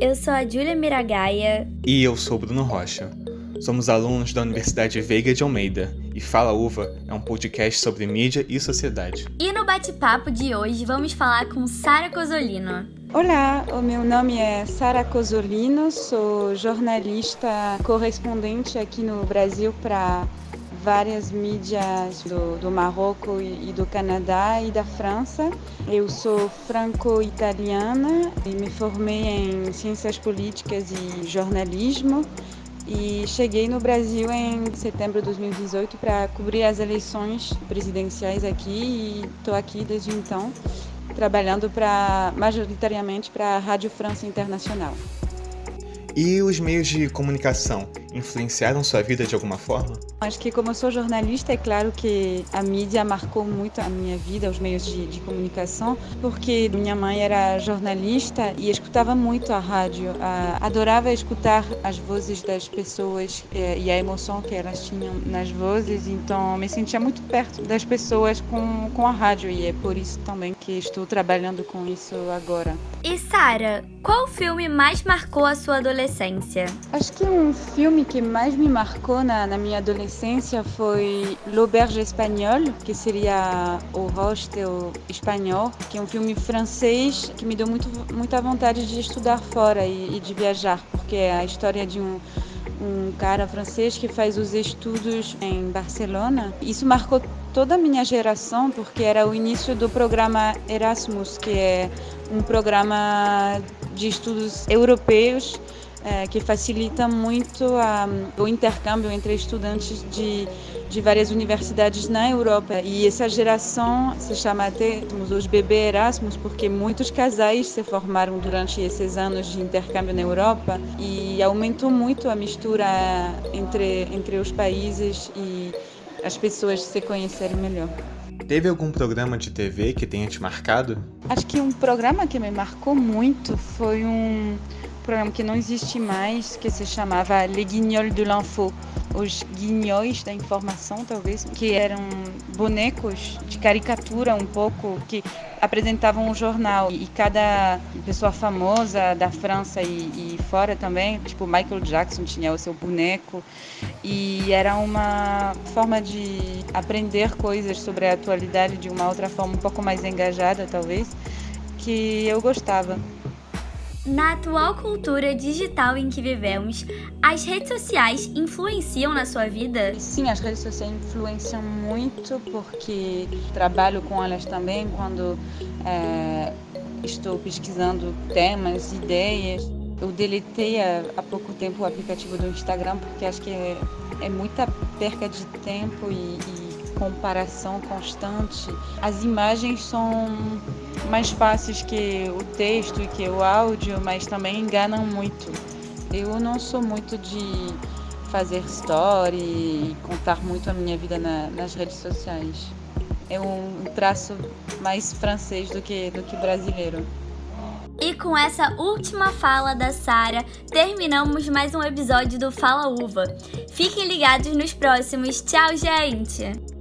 eu sou a Júlia Miragaia. E eu sou Bruno Rocha. Somos alunos da Universidade Veiga de Almeida e Fala Uva é um podcast sobre mídia e sociedade. E no bate-papo de hoje vamos falar com Sara Cosolino. Olá, o meu nome é Sara Cosolino, sou jornalista correspondente aqui no Brasil para várias mídias do, do Marrocos e, e do Canadá e da França. Eu sou franco-italiana e me formei em ciências políticas e jornalismo e cheguei no Brasil em setembro de 2018 para cobrir as eleições presidenciais aqui e estou aqui desde então trabalhando para majoritariamente para a Rádio França Internacional. E os meios de comunicação influenciaram sua vida de alguma forma? Acho que como eu sou jornalista, é claro que a mídia marcou muito a minha vida, os meios de, de comunicação, porque minha mãe era jornalista e escutava muito a rádio, adorava escutar as vozes das pessoas e, e a emoção que elas tinham nas vozes, então me sentia muito perto das pessoas com, com a rádio e é por isso também que estou trabalhando com isso agora. E Sara, qual filme mais marcou a sua adolescência? Acho que um filme que mais me marcou na, na minha adolescência foi L'Auberge Espagnole, que seria o hostel espanhol, que é um filme francês que me deu muito, muita vontade de estudar fora e, e de viajar, porque é a história de um um cara francês que faz os estudos em Barcelona. Isso marcou toda a minha geração, porque era o início do programa Erasmus, que é um programa de estudos europeus é, que facilita muito a, o intercâmbio entre estudantes de, de várias universidades na Europa. E essa geração se chama até os bebê Erasmus, porque muitos casais se formaram durante esses anos de intercâmbio na Europa e aumentou muito a mistura entre, entre os países e as pessoas se conhecerem melhor. Teve algum programa de TV que tenha te marcado? Acho que um programa que me marcou muito foi um programa que não existe mais, que se chamava Les Guignols de l'Info, os guignóis da informação, talvez, que eram bonecos de caricatura um pouco, que apresentavam um jornal. E cada pessoa famosa da França e, e fora também, tipo Michael Jackson tinha o seu boneco. E era uma forma de aprender coisas sobre a atualidade de uma outra forma um pouco mais engajada, talvez, que eu gostava. Na atual cultura digital em que vivemos, as redes sociais influenciam na sua vida? Sim, as redes sociais influenciam muito porque trabalho com elas também quando é, estou pesquisando temas, ideias. Eu deletei há, pouco tempo o aplicativo do Instagram porque acho que é, é muita perca de tempo e, e comparação constante, as imagens são mais fáceis que o texto e que o áudio, mas também enganam muito. Eu não sou muito de fazer story e contar muito a minha vida na, nas redes sociais. É um traço mais francês do que, do que brasileiro. E com essa última fala da Sara, terminamos mais um episódio do Fala Uva. Fiquem ligados nos próximos. Tchau, gente!